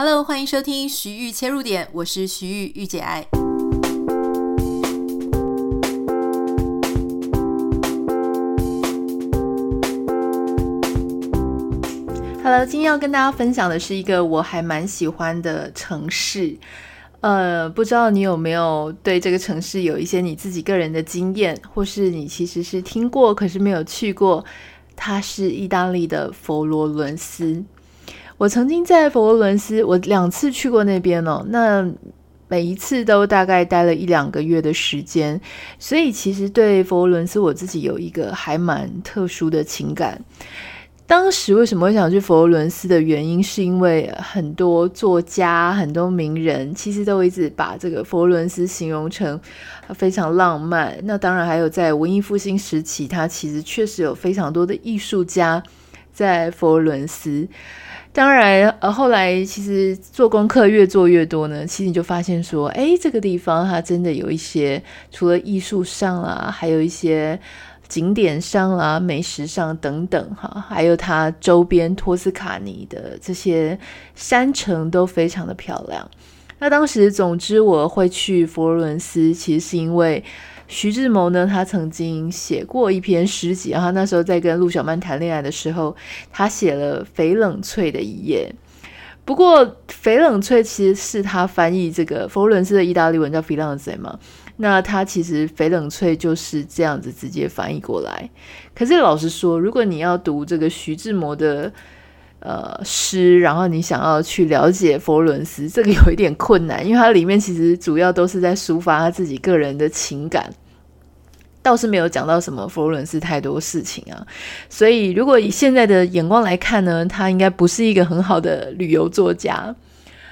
Hello，欢迎收听徐玉切入点，我是徐玉御姐爱。Hello，今天要跟大家分享的是一个我还蛮喜欢的城市。呃，不知道你有没有对这个城市有一些你自己个人的经验，或是你其实是听过，可是没有去过。它是意大利的佛罗伦斯。我曾经在佛罗伦斯，我两次去过那边哦。那每一次都大概待了一两个月的时间，所以其实对佛罗伦斯我自己有一个还蛮特殊的情感。当时为什么会想去佛罗伦斯的原因，是因为很多作家、很多名人其实都一直把这个佛罗伦斯形容成非常浪漫。那当然还有在文艺复兴时期，它其实确实有非常多的艺术家在佛罗伦斯。当然，呃，后来其实做功课越做越多呢，其实你就发现说，哎，这个地方它真的有一些除了艺术上啊，还有一些。景点上啊，美食上等等哈，还有它周边托斯卡尼的这些山城都非常的漂亮。那当时，总之我会去佛罗伦斯，其实是因为徐志摩呢，他曾经写过一篇诗集，然后那时候在跟陆小曼谈恋爱的时候，他写了《翡冷翠的一页》。不过，翡冷翠其实是他翻译这个佛伦斯的意大利文叫 Firenze 嘛。那他其实翡冷翠就是这样子直接翻译过来。可是老实说，如果你要读这个徐志摩的呃诗，然后你想要去了解佛伦斯，这个有一点困难，因为它里面其实主要都是在抒发他自己个人的情感，倒是没有讲到什么佛伦斯太多事情啊。所以如果以现在的眼光来看呢，他应该不是一个很好的旅游作家。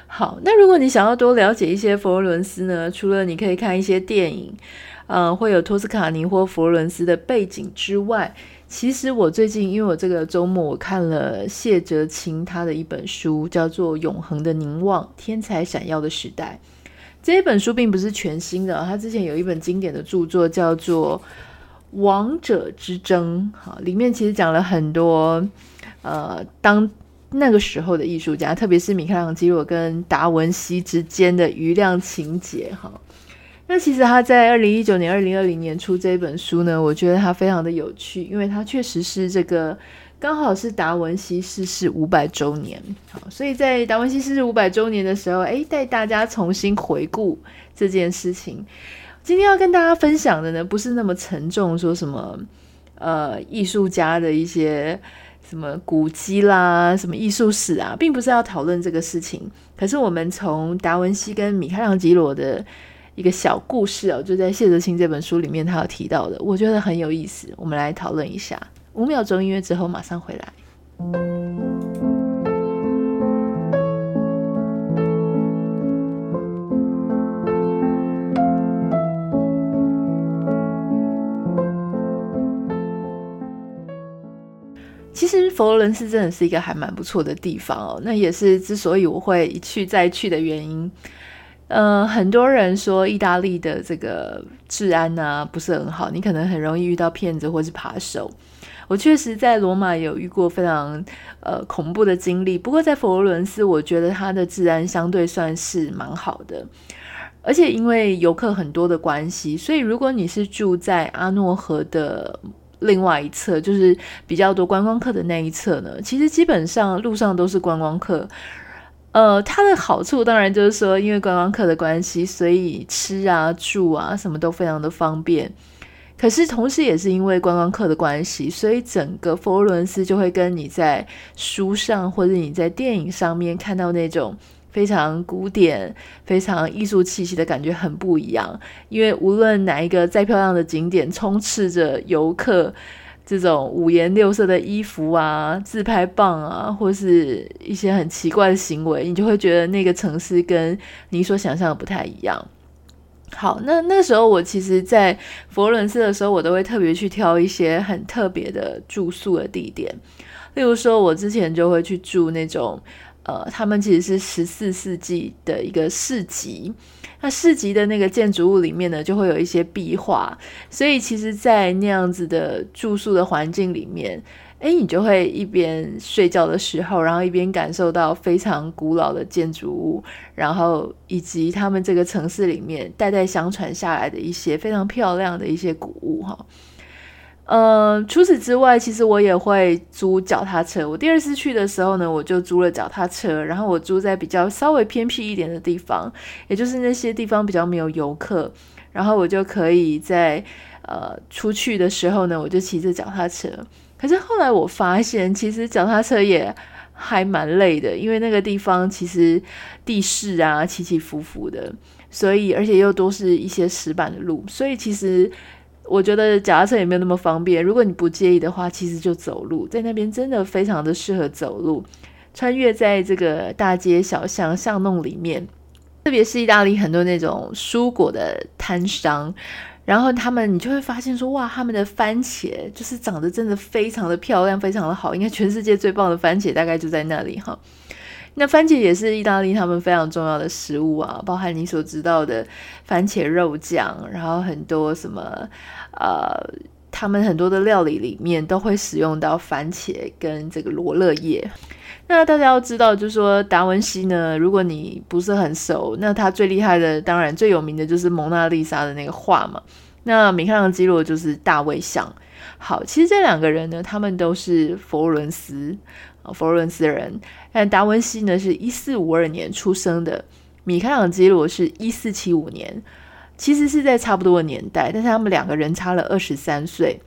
好，那如果你想要多了解一些佛伦斯呢，除了你可以看一些电影，呃，会有托斯卡尼或佛伦斯的背景之外，其实我最近因为我这个周末我看了谢哲青他的一本书，叫做《永恒的凝望：天才闪耀的时代》。这本书并不是全新的，他之前有一本经典的著作叫做《王者之争》，好，里面其实讲了很多，呃，当。那个时候的艺术家，特别是米开朗基罗跟达文西之间的余量情节，哈。那其实他在二零一九年、二零二零年出这本书呢，我觉得他非常的有趣，因为他确实是这个刚好是达文西逝世五百周年，好，所以在达文西逝世五百周年的时候，哎，带大家重新回顾这件事情。今天要跟大家分享的呢，不是那么沉重，说什么呃艺术家的一些。什么古迹啦，什么艺术史啊，并不是要讨论这个事情。可是我们从达文西跟米开朗基罗的一个小故事哦，就在谢德清这本书里面，他有提到的，我觉得很有意思。我们来讨论一下。五秒钟音乐之后马上回来。其实佛罗伦斯真的是一个还蛮不错的地方哦，那也是之所以我会一去再去的原因。呃，很多人说意大利的这个治安呢、啊、不是很好，你可能很容易遇到骗子或是扒手。我确实在罗马有遇过非常呃恐怖的经历，不过在佛罗伦斯，我觉得它的治安相对算是蛮好的，而且因为游客很多的关系，所以如果你是住在阿诺河的。另外一侧就是比较多观光客的那一侧呢，其实基本上路上都是观光客。呃，它的好处当然就是说，因为观光客的关系，所以吃啊、住啊什么都非常的方便。可是同时也是因为观光客的关系，所以整个佛罗伦斯就会跟你在书上或者你在电影上面看到那种。非常古典、非常艺术气息的感觉很不一样，因为无论哪一个再漂亮的景点，充斥着游客这种五颜六色的衣服啊、自拍棒啊，或是一些很奇怪的行为，你就会觉得那个城市跟你所想象的不太一样。好，那那时候我其实，在佛罗伦斯的时候，我都会特别去挑一些很特别的住宿的地点，例如说，我之前就会去住那种。呃，他们其实是十四世纪的一个市集，那市集的那个建筑物里面呢，就会有一些壁画，所以其实，在那样子的住宿的环境里面，哎，你就会一边睡觉的时候，然后一边感受到非常古老的建筑物，然后以及他们这个城市里面代代相传下来的一些非常漂亮的一些古物哈。呃，除此之外，其实我也会租脚踏车。我第二次去的时候呢，我就租了脚踏车，然后我租在比较稍微偏僻一点的地方，也就是那些地方比较没有游客，然后我就可以在呃出去的时候呢，我就骑着脚踏车。可是后来我发现，其实脚踏车也还蛮累的，因为那个地方其实地势啊起起伏伏的，所以而且又都是一些石板的路，所以其实。我觉得脚踏车也没有那么方便。如果你不介意的话，其实就走路，在那边真的非常的适合走路，穿越在这个大街小巷巷弄里面。特别是意大利很多那种蔬果的摊商，然后他们你就会发现说，哇，他们的番茄就是长得真的非常的漂亮，非常的好，应该全世界最棒的番茄大概就在那里哈。那番茄也是意大利他们非常重要的食物啊，包含你所知道的番茄肉酱，然后很多什么呃，他们很多的料理里面都会使用到番茄跟这个罗勒叶。那大家要知道，就是说达文西呢，如果你不是很熟，那他最厉害的，当然最有名的就是蒙娜丽莎的那个画嘛。那米开朗基罗就是大卫像。好，其实这两个人呢，他们都是佛罗伦斯。佛罗伦斯人，但达文西呢是一四五二年出生的，米开朗基罗是一四七五年，其实是在差不多的年代，但是他们两个人差了二十三岁，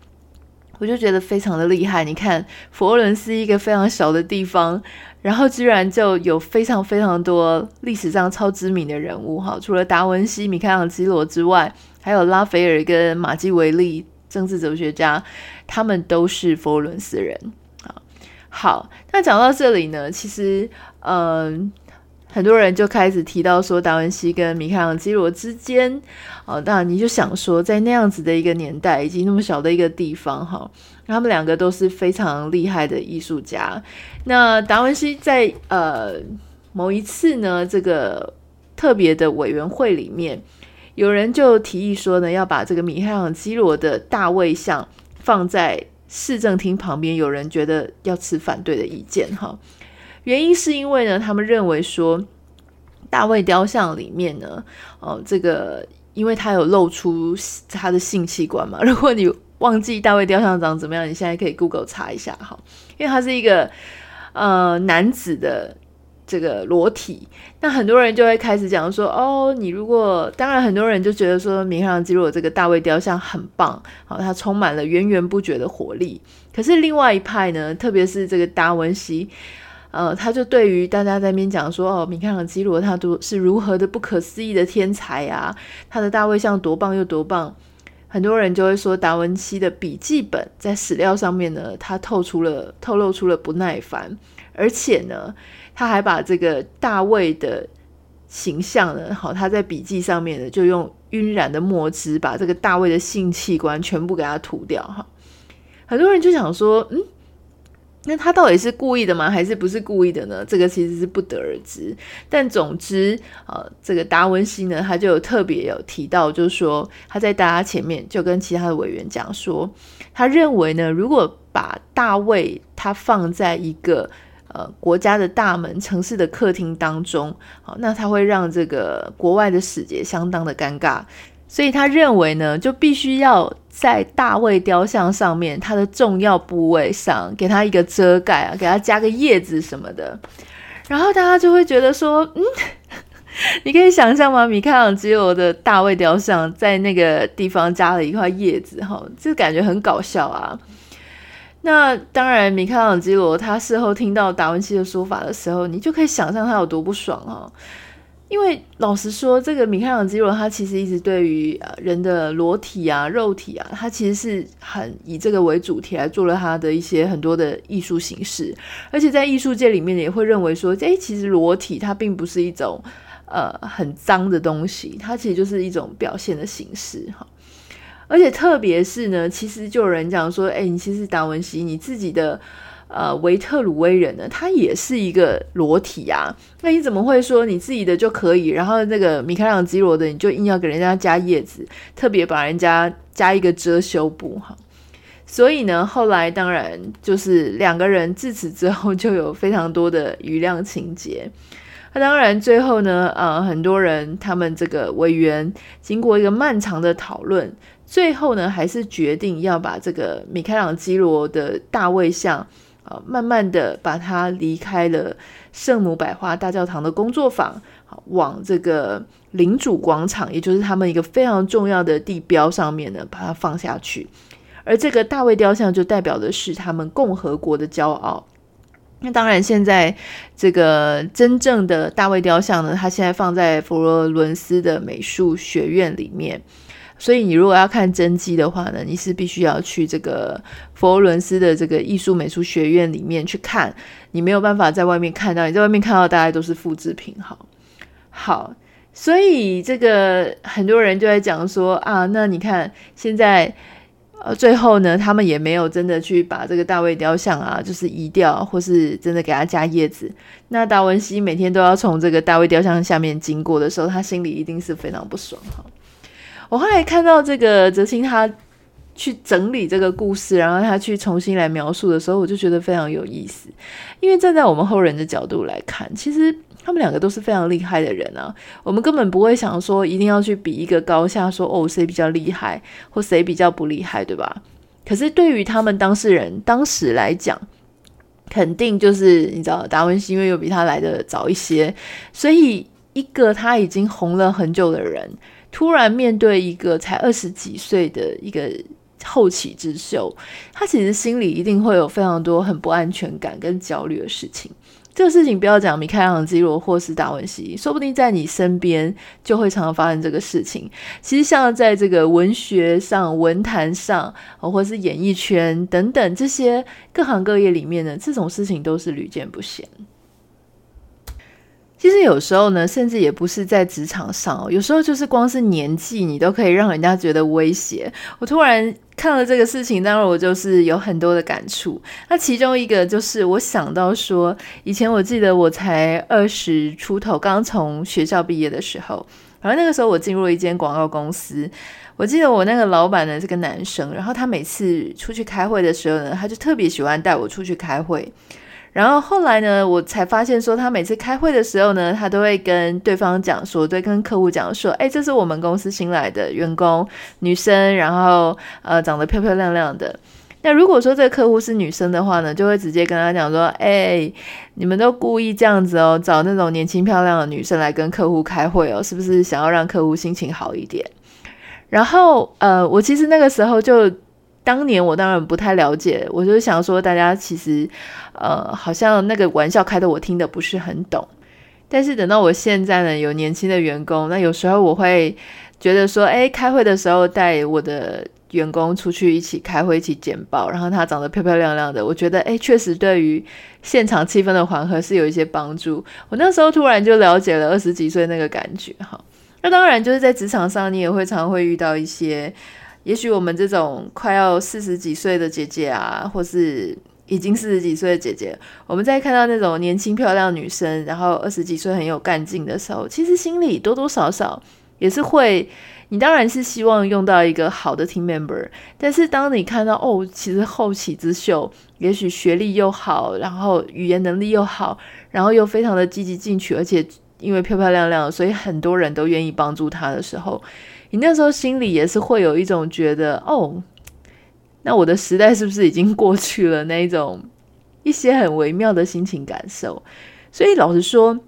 我就觉得非常的厉害。你看，佛罗伦斯一个非常小的地方，然后居然就有非常非常多历史上超知名的人物哈，除了达文西、米开朗基罗之外，还有拉斐尔跟马基维利，政治哲学家，他们都是佛罗伦斯人。好，那讲到这里呢，其实，嗯，很多人就开始提到说达文西跟米开朗基罗之间，哦，那你就想说，在那样子的一个年代，以及那么小的一个地方，哈，他们两个都是非常厉害的艺术家。那达文西在呃某一次呢，这个特别的委员会里面，有人就提议说呢，要把这个米开朗基罗的大卫像放在。市政厅旁边有人觉得要持反对的意见，哈，原因是因为呢，他们认为说大卫雕像里面呢，哦，这个因为他有露出他的性器官嘛，如果你忘记大卫雕像长怎么样，你现在可以 Google 查一下哈，因为他是一个呃男子的。这个裸体，那很多人就会开始讲说，哦，你如果当然很多人就觉得说，米开朗基罗这个大卫雕像很棒，好，它充满了源源不绝的活力。可是另外一派呢，特别是这个达文西，呃，他就对于大家在那边讲说，哦，米开朗基罗他都是如何的不可思议的天才啊，他的大卫像多棒又多棒。很多人就会说，达文西的笔记本在史料上面呢，他透出了透露出了不耐烦，而且呢。他还把这个大卫的形象呢，好，他在笔记上面呢，就用晕染的墨汁把这个大卫的性器官全部给他涂掉，哈。很多人就想说，嗯，那他到底是故意的吗？还是不是故意的呢？这个其实是不得而知。但总之，呃，这个达文西呢，他就有特别有提到，就是说他在大家前面就跟其他的委员讲说，他认为呢，如果把大卫他放在一个呃，国家的大门、城市的客厅当中，好，那他会让这个国外的使节相当的尴尬，所以他认为呢，就必须要在大卫雕像上面，它的重要部位上给他一个遮盖啊，给他加个叶子什么的，然后大家就会觉得说，嗯，你可以想象吗？米开朗基罗的大卫雕像在那个地方加了一块叶子，哈，这感觉很搞笑啊。那当然，米开朗基罗他事后听到达文西的说法的时候，你就可以想象他有多不爽啊！因为老实说，这个米开朗基罗他其实一直对于呃人的裸体啊、肉体啊，他其实是很以这个为主题来做了他的一些很多的艺术形式，而且在艺术界里面也会认为说，诶，其实裸体它并不是一种呃很脏的东西，它其实就是一种表现的形式哈。而且特别是呢，其实就有人讲说，哎，你其实达文西你自己的呃维特鲁威人呢，他也是一个裸体啊，那你怎么会说你自己的就可以，然后那个米开朗基罗的你就硬要给人家加叶子，特别把人家加一个遮羞布哈？所以呢，后来当然就是两个人自此之后就有非常多的瑜亮情节。那当然最后呢，呃，很多人他们这个委员经过一个漫长的讨论，最后呢还是决定要把这个米开朗基罗的大卫像，呃，慢慢的把它离开了圣母百花大教堂的工作坊，往这个领主广场，也就是他们一个非常重要的地标上面呢，把它放下去。而这个大卫雕像就代表的是他们共和国的骄傲。那当然，现在这个真正的大卫雕像呢，它现在放在佛罗伦斯的美术学院里面。所以你如果要看真迹的话呢，你是必须要去这个佛罗伦斯的这个艺术美术学院里面去看。你没有办法在外面看到，你在外面看到大概都是复制品。好，好，所以这个很多人就在讲说啊，那你看现在。呃，最后呢，他们也没有真的去把这个大卫雕像啊，就是移掉，或是真的给他加叶子。那达文西每天都要从这个大卫雕像下面经过的时候，他心里一定是非常不爽哈。我后来看到这个哲清他去整理这个故事，然后他去重新来描述的时候，我就觉得非常有意思。因为站在我们后人的角度来看，其实。他们两个都是非常厉害的人啊，我们根本不会想说一定要去比一个高下，说哦，谁比较厉害或谁比较不厉害，对吧？可是对于他们当事人当时来讲，肯定就是你知道达文西因为又比他来的早一些，所以一个他已经红了很久的人，突然面对一个才二十几岁的一个后起之秀，他其实心里一定会有非常多很不安全感跟焦虑的事情。这个事情不要讲米开朗基罗或是达文西，说不定在你身边就会常常发生这个事情。其实像在这个文学上、文坛上，或是演艺圈等等这些各行各业里面呢，这种事情都是屡见不鲜。其实有时候呢，甚至也不是在职场上哦，有时候就是光是年纪，你都可以让人家觉得威胁。我突然看了这个事情，当然我就是有很多的感触。那其中一个就是我想到说，以前我记得我才二十出头，刚从学校毕业的时候，然后那个时候我进入了一间广告公司。我记得我那个老板呢是个男生，然后他每次出去开会的时候呢，他就特别喜欢带我出去开会。然后后来呢，我才发现说，他每次开会的时候呢，他都会跟对方讲说，对，跟客户讲说，哎，这是我们公司新来的员工，女生，然后呃，长得漂漂亮亮的。那如果说这个客户是女生的话呢，就会直接跟他讲说，哎，你们都故意这样子哦，找那种年轻漂亮的女生来跟客户开会哦，是不是想要让客户心情好一点？然后呃，我其实那个时候就。当年我当然不太了解，我就是想说，大家其实，呃，好像那个玩笑开的我听得不是很懂。但是等到我现在呢，有年轻的员工，那有时候我会觉得说，诶，开会的时候带我的员工出去一起开会，一起简报，然后他长得漂漂亮亮的，我觉得，诶，确实对于现场气氛的缓和是有一些帮助。我那时候突然就了解了二十几岁那个感觉，哈。那当然就是在职场上，你也会常会遇到一些。也许我们这种快要四十几岁的姐姐啊，或是已经四十几岁的姐姐，我们在看到那种年轻漂亮女生，然后二十几岁很有干劲的时候，其实心里多多少少也是会，你当然是希望用到一个好的 team member，但是当你看到哦，其实后起之秀，也许学历又好，然后语言能力又好，然后又非常的积极进取，而且因为漂漂亮亮，所以很多人都愿意帮助她的时候。你那时候心里也是会有一种觉得，哦，那我的时代是不是已经过去了？那一种一些很微妙的心情感受。所以老实说，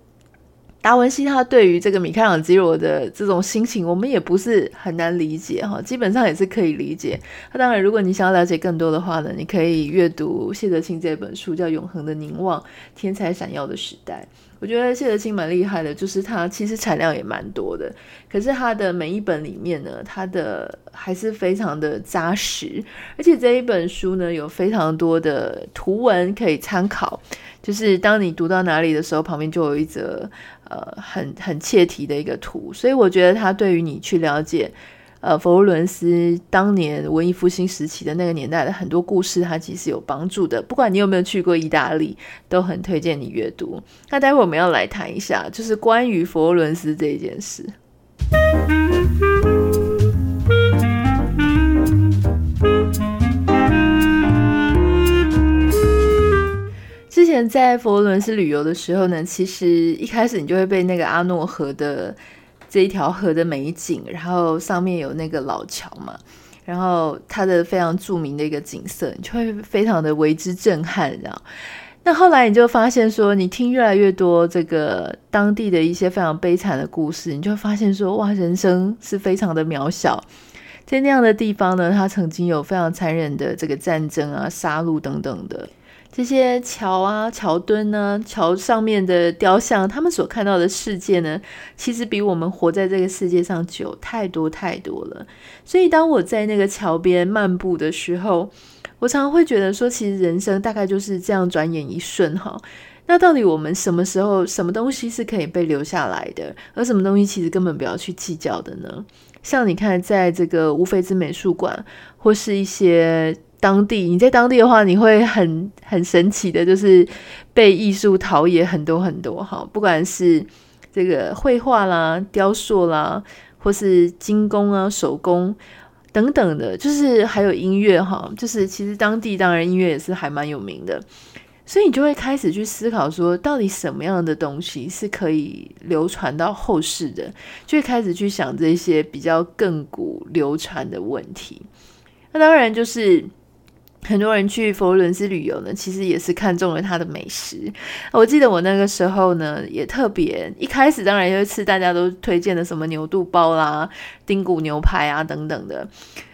达文西他对于这个米开朗基罗的这种心情，我们也不是很难理解哈，基本上也是可以理解。那当然，如果你想要了解更多的话呢，你可以阅读谢德清这本书，叫《永恒的凝望：天才闪耀的时代》。我觉得谢德清蛮厉害的，就是他其实产量也蛮多的，可是他的每一本里面呢，他的还是非常的扎实，而且这一本书呢，有非常多的图文可以参考，就是当你读到哪里的时候，旁边就有一则呃很很切题的一个图，所以我觉得它对于你去了解。呃，佛罗伦斯当年文艺复兴时期的那个年代的很多故事，它其实有帮助的。不管你有没有去过意大利，都很推荐你阅读。那待会我们要来谈一下，就是关于佛罗伦斯这一件事。前在佛罗伦斯旅游的时候呢，其实一开始你就会被那个阿诺河的这一条河的美景，然后上面有那个老桥嘛，然后它的非常著名的一个景色，你就会非常的为之震撼，这样。那后来你就发现说，你听越来越多这个当地的一些非常悲惨的故事，你就会发现说，哇，人生是非常的渺小。在那样的地方呢，它曾经有非常残忍的这个战争啊、杀戮等等的这些桥啊、桥墩呢、桥上面的雕像，他们所看到的世界呢，其实比我们活在这个世界上久太多太多了。所以当我在那个桥边漫步的时候，我常常会觉得说，其实人生大概就是这样，转眼一瞬哈。那到底我们什么时候、什么东西是可以被留下来的，而什么东西其实根本不要去计较的呢？像你看，在这个乌菲兹美术馆，或是一些当地，你在当地的话，你会很很神奇的，就是被艺术陶冶很多很多哈。不管是这个绘画啦、雕塑啦，或是精工啊、手工。等等的，就是还有音乐哈，就是其实当地当然音乐也是还蛮有名的，所以你就会开始去思考说，到底什么样的东西是可以流传到后世的，就会开始去想这些比较亘古流传的问题。那当然就是。很多人去佛罗伦斯旅游呢，其实也是看中了它的美食。我记得我那个时候呢，也特别一开始当然就吃大家都推荐的什么牛肚包啦、丁骨牛排啊等等的。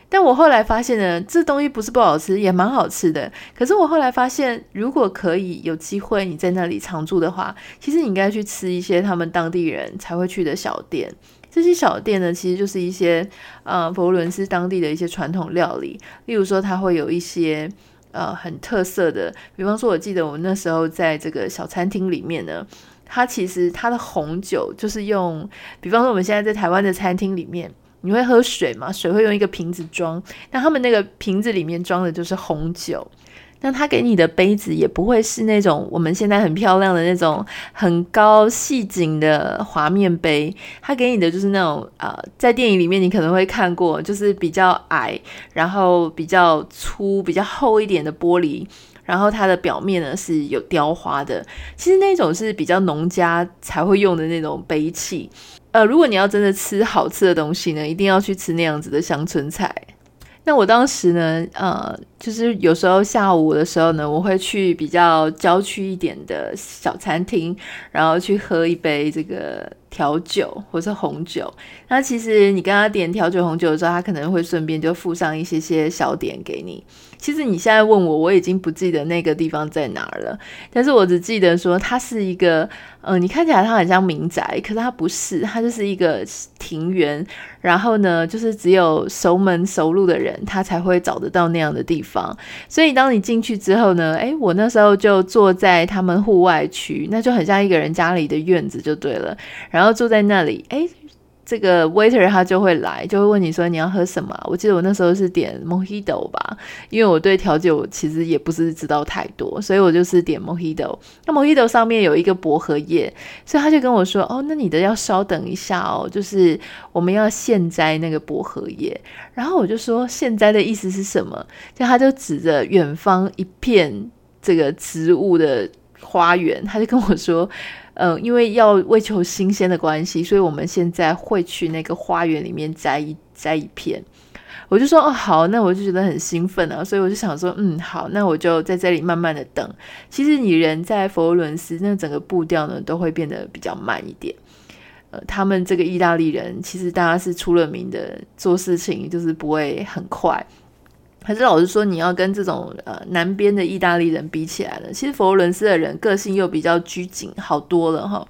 但我后来发现呢，这东西不是不好吃，也蛮好吃的。可是我后来发现，如果可以有机会你在那里常住的话，其实你应该去吃一些他们当地人才会去的小店。这些小店呢，其实就是一些呃佛罗伦斯当地的一些传统料理，例如说它会有一些呃很特色的，比方说我记得我们那时候在这个小餐厅里面呢，它其实它的红酒就是用，比方说我们现在在台湾的餐厅里面，你会喝水嘛，水会用一个瓶子装，那他们那个瓶子里面装的就是红酒。那他给你的杯子也不会是那种我们现在很漂亮的那种很高细颈的滑面杯，他给你的就是那种呃，在电影里面你可能会看过，就是比较矮，然后比较粗、比较厚一点的玻璃，然后它的表面呢是有雕花的。其实那种是比较农家才会用的那种杯器。呃，如果你要真的吃好吃的东西呢，一定要去吃那样子的乡村菜。那我当时呢，呃，就是有时候下午的时候呢，我会去比较郊区一点的小餐厅，然后去喝一杯这个调酒或是红酒。那其实你跟他点调酒、红酒的时候，他可能会顺便就附上一些些小点给你。其实你现在问我，我已经不记得那个地方在哪儿了，但是我只记得说它是一个，呃，你看起来它很像民宅，可是它不是，它就是一个庭园。然后呢，就是只有熟门熟路的人，他才会找得到那样的地方。所以当你进去之后呢，诶，我那时候就坐在他们户外区，那就很像一个人家里的院子就对了。然后坐在那里，诶。这个 waiter 他就会来，就会问你说你要喝什么？我记得我那时候是点 Mojito 吧，因为我对调酒其实也不是知道太多，所以我就是点 Mojito。那 Mojito 上面有一个薄荷叶，所以他就跟我说：“哦，那你的要稍等一下哦，就是我们要现摘那个薄荷叶。”然后我就说：“现摘的意思是什么？”就他就指着远方一片这个植物的花园，他就跟我说。嗯，因为要为求新鲜的关系，所以我们现在会去那个花园里面摘一摘一片。我就说哦好，那我就觉得很兴奋啊，所以我就想说嗯好，那我就在这里慢慢的等。其实你人在佛罗伦斯，那整个步调呢都会变得比较慢一点。呃，他们这个意大利人其实大家是出了名的，做事情就是不会很快。还是老实说，你要跟这种呃南边的意大利人比起来了，其实佛罗伦斯的人个性又比较拘谨，好多了哈。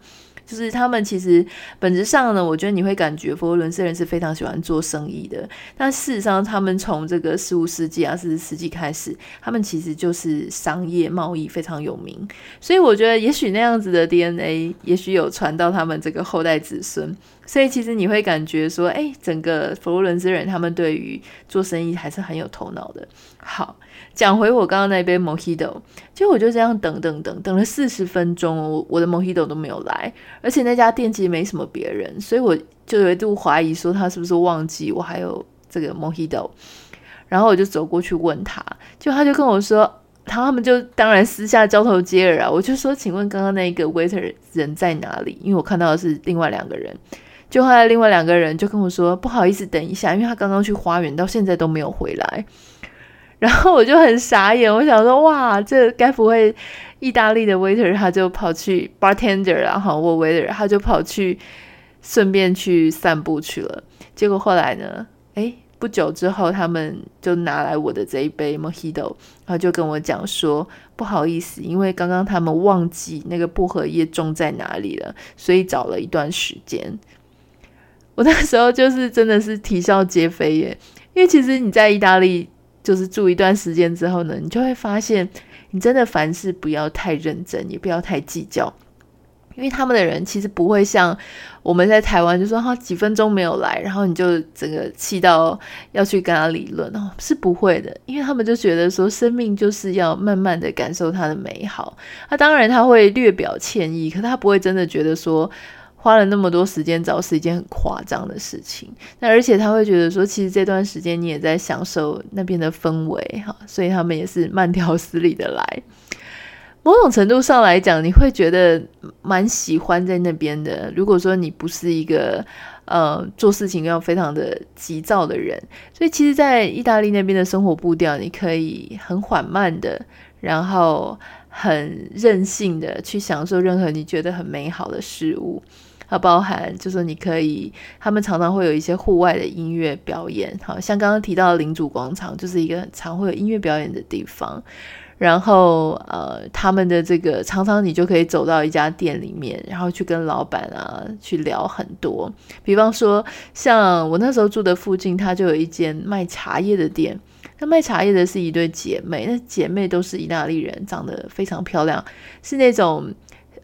就是他们其实本质上呢，我觉得你会感觉佛罗伦斯人是非常喜欢做生意的。但事实上，他们从这个十五世纪啊、四世纪开始，他们其实就是商业贸易非常有名。所以我觉得，也许那样子的 DNA，也许有传到他们这个后代子孙。所以其实你会感觉说，哎，整个佛罗伦斯人他们对于做生意还是很有头脑的。好。讲回我刚刚那杯 Mojito，就我就这样等等等等了四十分钟，我我的 Mojito 都没有来，而且那家店其实没什么别人，所以我就有一度怀疑说他是不是忘记我还有这个 Mojito，然后我就走过去问他，就他就跟我说，然后他们就当然私下交头接耳啊，我就说，请问刚刚那个 waiter 人在哪里？因为我看到的是另外两个人。就后来另外两个人就跟我说，不好意思，等一下，因为他刚刚去花园，到现在都没有回来。然后我就很傻眼，我想说，哇，这该不会意大利的 waiter 他就跑去 bartender 然后我 waiter 他就跑去顺便去散步去了。结果后来呢，诶，不久之后他们就拿来我的这一杯 mojito，然后就跟我讲说，不好意思，因为刚刚他们忘记那个薄荷叶种在哪里了，所以找了一段时间。我那时候就是真的是啼笑皆非耶，因为其实你在意大利就是住一段时间之后呢，你就会发现，你真的凡事不要太认真，也不要太计较，因为他们的人其实不会像我们在台湾，就说他几分钟没有来，然后你就整个气到要去跟他理论哦，是不会的，因为他们就觉得说生命就是要慢慢的感受它的美好，那当然他会略表歉意，可他不会真的觉得说。花了那么多时间找是一件很夸张的事情，那而且他会觉得说，其实这段时间你也在享受那边的氛围哈，所以他们也是慢条斯理的来。某种程度上来讲，你会觉得蛮喜欢在那边的。如果说你不是一个呃做事情要非常的急躁的人，所以其实，在意大利那边的生活步调，你可以很缓慢的，然后很任性的去享受任何你觉得很美好的事物。它包含，就是你可以，他们常常会有一些户外的音乐表演，好像刚刚提到的领主广场，就是一个很常会有音乐表演的地方。然后，呃，他们的这个常常你就可以走到一家店里面，然后去跟老板啊去聊很多。比方说，像我那时候住的附近，它就有一间卖茶叶的店。那卖茶叶的是一对姐妹，那姐妹都是意大利人，长得非常漂亮，是那种。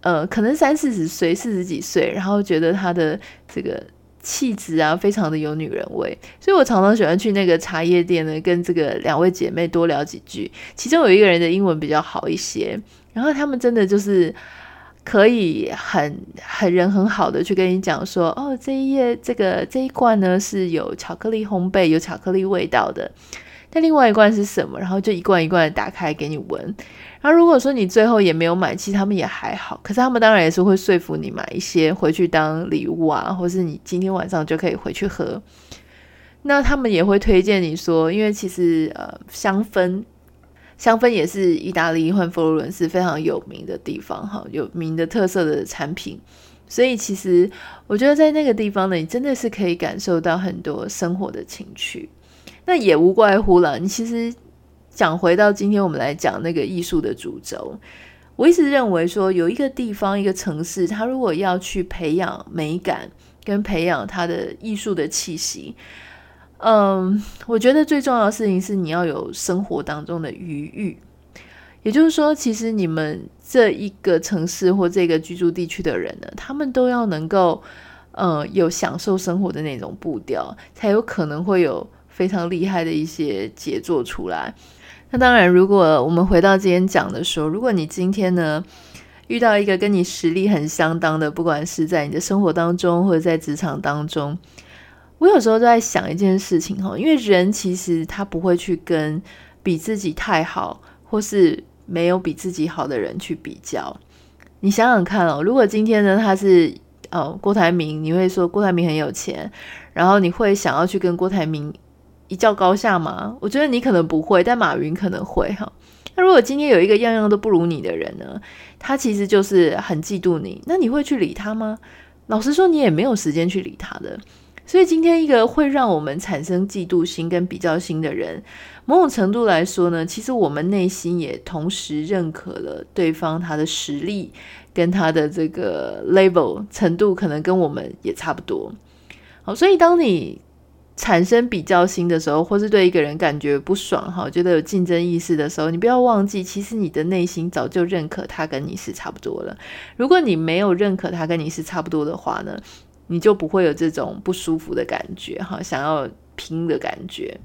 呃，可能三四十岁，四十几岁，然后觉得她的这个气质啊，非常的有女人味，所以我常常喜欢去那个茶叶店呢，跟这个两位姐妹多聊几句。其中有一个人的英文比较好一些，然后他们真的就是可以很很人很好的去跟你讲说，哦，这一页这个这一罐呢是有巧克力烘焙，有巧克力味道的。那另外一罐是什么？然后就一罐一罐的打开给你闻。然后如果说你最后也没有买，其实他们也还好。可是他们当然也是会说服你买一些回去当礼物啊，或是你今天晚上就可以回去喝。那他们也会推荐你说，因为其实呃香氛，香氛也是意大利和佛罗伦斯非常有名的地方哈，有名的特色的产品。所以其实我觉得在那个地方呢，你真的是可以感受到很多生活的情趣。那也无怪乎了。你其实讲回到今天我们来讲那个艺术的主轴，我一直认为说，有一个地方、一个城市，它如果要去培养美感跟培养它的艺术的气息，嗯，我觉得最重要的事情是你要有生活当中的余裕。也就是说，其实你们这一个城市或这个居住地区的人呢，他们都要能够，呃，有享受生活的那种步调，才有可能会有。非常厉害的一些杰作出来。那当然，如果我们回到今天讲的时候，如果你今天呢遇到一个跟你实力很相当的，不管是在你的生活当中或者在职场当中，我有时候都在想一件事情哈，因为人其实他不会去跟比自己太好或是没有比自己好的人去比较。你想想看哦，如果今天呢他是哦郭台铭，你会说郭台铭很有钱，然后你会想要去跟郭台铭一较高下吗？我觉得你可能不会，但马云可能会哈。那如果今天有一个样样都不如你的人呢？他其实就是很嫉妒你，那你会去理他吗？老实说，你也没有时间去理他的。所以今天一个会让我们产生嫉妒心跟比较心的人，某种程度来说呢，其实我们内心也同时认可了对方他的实力跟他的这个 level 程度，可能跟我们也差不多。好，所以当你产生比较心的时候，或是对一个人感觉不爽哈，觉得有竞争意识的时候，你不要忘记，其实你的内心早就认可他跟你是差不多了。如果你没有认可他跟你是差不多的话呢，你就不会有这种不舒服的感觉哈，想要拼的感觉。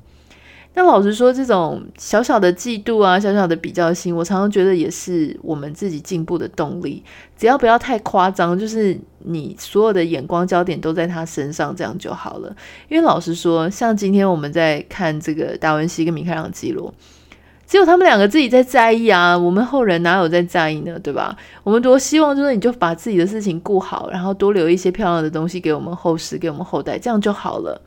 那老实说，这种小小的嫉妒啊，小小的比较心，我常常觉得也是我们自己进步的动力。只要不要太夸张，就是你所有的眼光焦点都在他身上，这样就好了。因为老实说，像今天我们在看这个达文西跟米开朗基罗，只有他们两个自己在在意啊，我们后人哪有在在意呢？对吧？我们多希望就是你就把自己的事情顾好，然后多留一些漂亮的东西给我们后世，给我们后代，这样就好了。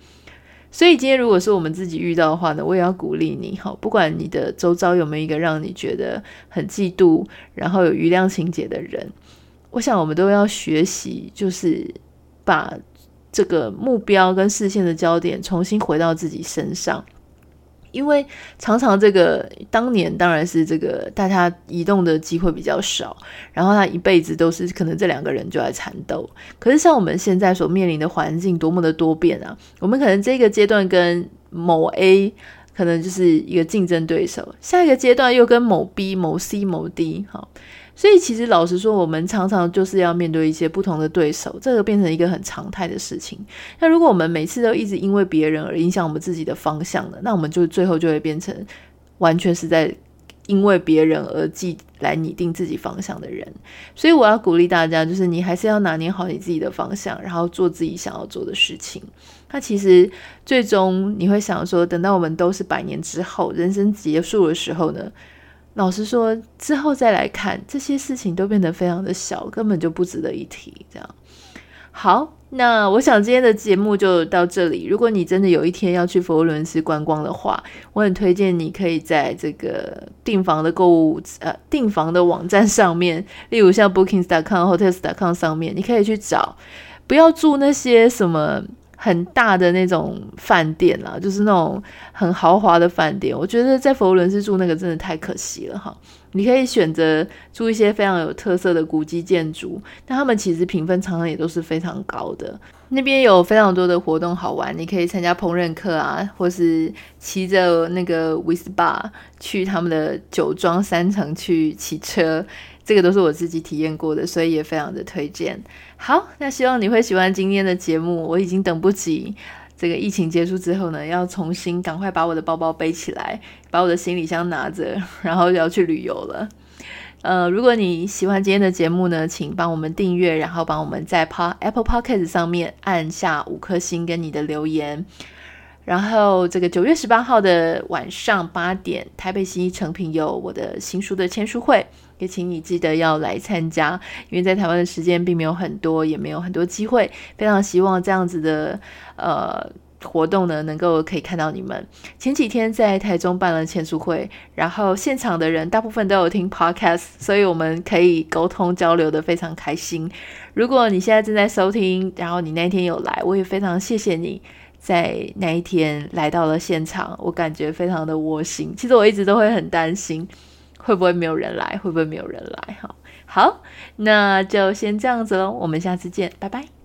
所以今天如果是我们自己遇到的话呢，我也要鼓励你哈，不管你的周遭有没有一个让你觉得很嫉妒，然后有余量情节的人，我想我们都要学习，就是把这个目标跟视线的焦点重新回到自己身上。因为常常这个当年当然是这个大家移动的机会比较少，然后他一辈子都是可能这两个人就在缠斗。可是像我们现在所面临的环境多么的多变啊！我们可能这个阶段跟某 A 可能就是一个竞争对手，下一个阶段又跟某 B、某 C、某 D 哈。所以其实老实说，我们常常就是要面对一些不同的对手，这个变成一个很常态的事情。那如果我们每次都一直因为别人而影响我们自己的方向呢，那我们就最后就会变成完全是在因为别人而计来拟定自己方向的人。所以我要鼓励大家，就是你还是要拿捏好你自己的方向，然后做自己想要做的事情。那其实最终你会想说，等到我们都是百年之后，人生结束的时候呢？老实说，之后再来看这些事情都变得非常的小，根本就不值得一提。这样好，那我想今天的节目就到这里。如果你真的有一天要去佛罗伦斯观光的话，我很推荐你可以在这个订房的购物呃订房的网站上面，例如像 Bookings.com、Hotels.com 上面，你可以去找，不要住那些什么。很大的那种饭店啦，就是那种很豪华的饭店。我觉得在佛罗伦斯住那个真的太可惜了哈。你可以选择住一些非常有特色的古迹建筑，但他们其实评分常常也都是非常高的。那边有非常多的活动好玩，你可以参加烹饪课啊，或是骑着那个 Wisba 去他们的酒庄山城去骑车。这个都是我自己体验过的，所以也非常的推荐。好，那希望你会喜欢今天的节目。我已经等不及这个疫情结束之后呢，要重新赶快把我的包包背起来，把我的行李箱拿着，然后就要去旅游了。呃，如果你喜欢今天的节目呢，请帮我们订阅，然后帮我们在 Apple Podcast 上面按下五颗星跟你的留言。然后这个九月十八号的晚上八点，台北新一诚品有我的新书的签书会，也请你记得要来参加，因为在台湾的时间并没有很多，也没有很多机会，非常希望这样子的呃活动呢，能够可以看到你们。前几天在台中办了签书会，然后现场的人大部分都有听 podcast，所以我们可以沟通交流的非常开心。如果你现在正在收听，然后你那天有来，我也非常谢谢你。在那一天来到了现场，我感觉非常的窝心。其实我一直都会很担心，会不会没有人来，会不会没有人来？哈，好，那就先这样子喽，我们下次见，拜拜。